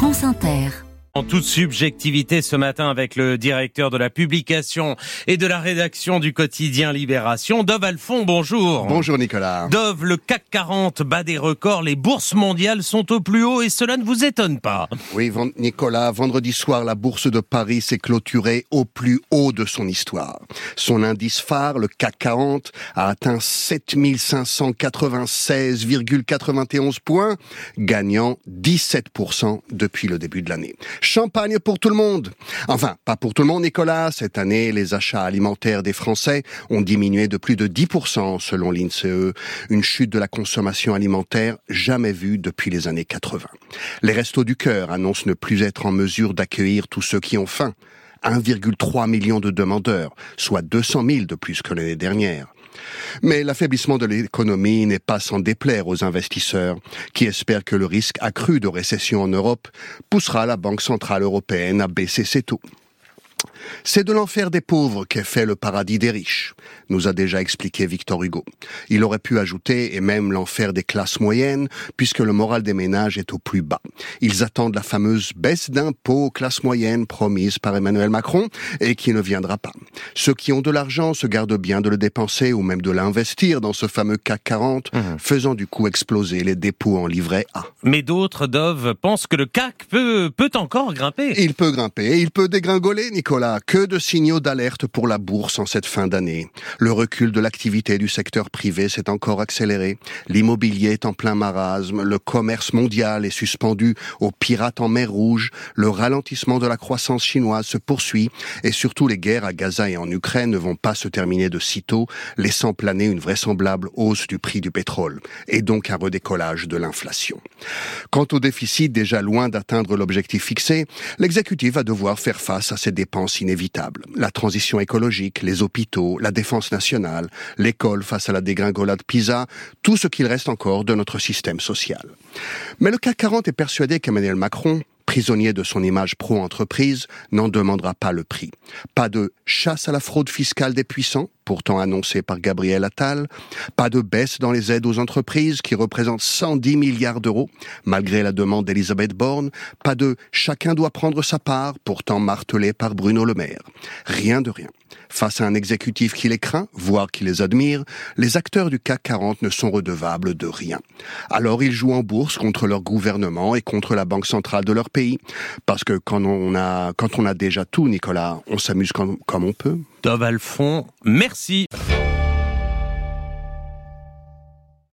France Inter. En toute subjectivité ce matin avec le directeur de la publication et de la rédaction du quotidien Libération, Dove Alphon, bonjour. Bonjour Nicolas. Dove, le CAC 40 bat des records, les bourses mondiales sont au plus haut et cela ne vous étonne pas. Oui, Nicolas, vendredi soir, la bourse de Paris s'est clôturée au plus haut de son histoire. Son indice phare, le CAC 40, a atteint 7596,91 points, gagnant 17% depuis le début de l'année. Champagne pour tout le monde. Enfin, pas pour tout le monde, Nicolas. Cette année, les achats alimentaires des Français ont diminué de plus de 10% selon l'INSEE. Une chute de la consommation alimentaire jamais vue depuis les années 80. Les Restos du Cœur annoncent ne plus être en mesure d'accueillir tous ceux qui ont faim. 1,3 million de demandeurs, soit 200 000 de plus que l'année dernière. Mais l'affaiblissement de l'économie n'est pas sans déplaire aux investisseurs, qui espèrent que le risque accru de récession en Europe poussera la Banque centrale européenne à baisser ses taux. C'est de l'enfer des pauvres qu'est fait le paradis des riches, nous a déjà expliqué Victor Hugo. Il aurait pu ajouter, et même l'enfer des classes moyennes, puisque le moral des ménages est au plus bas. Ils attendent la fameuse baisse d'impôts aux classes moyennes promise par Emmanuel Macron et qui ne viendra pas. Ceux qui ont de l'argent se gardent bien de le dépenser ou même de l'investir dans ce fameux CAC 40, mmh. faisant du coup exploser les dépôts en livret A. Mais d'autres, Dove, pensent que le CAC peut, peut encore grimper. Il peut grimper, il peut dégringoler, Nicolas que de signaux d'alerte pour la bourse en cette fin d'année. Le recul de l'activité du secteur privé s'est encore accéléré. L'immobilier est en plein marasme. Le commerce mondial est suspendu aux pirates en mer Rouge. Le ralentissement de la croissance chinoise se poursuit. Et surtout, les guerres à Gaza et en Ukraine ne vont pas se terminer de sitôt, laissant planer une vraisemblable hausse du prix du pétrole. Et donc un redécollage de l'inflation. Quant au déficit déjà loin d'atteindre l'objectif fixé, l'exécutif va devoir faire face à ces dépenses inévitable. La transition écologique, les hôpitaux, la défense nationale, l'école face à la dégringolade PISA, tout ce qu'il reste encore de notre système social. Mais le CAC 40 est persuadé qu'Emmanuel Macron prisonnier de son image pro-entreprise, n'en demandera pas le prix. Pas de chasse à la fraude fiscale des puissants, pourtant annoncée par Gabriel Attal, pas de baisse dans les aides aux entreprises qui représentent 110 milliards d'euros, malgré la demande d'Elisabeth Borne, pas de chacun doit prendre sa part, pourtant martelé par Bruno Le Maire. Rien de rien. Face à un exécutif qui les craint, voire qui les admire, les acteurs du CAC 40 ne sont redevables de rien. Alors ils jouent en bourse contre leur gouvernement et contre la banque centrale de leur pays. Parce que quand on a, déjà tout, Nicolas, on s'amuse comme, on peut. Dove Alphon, merci.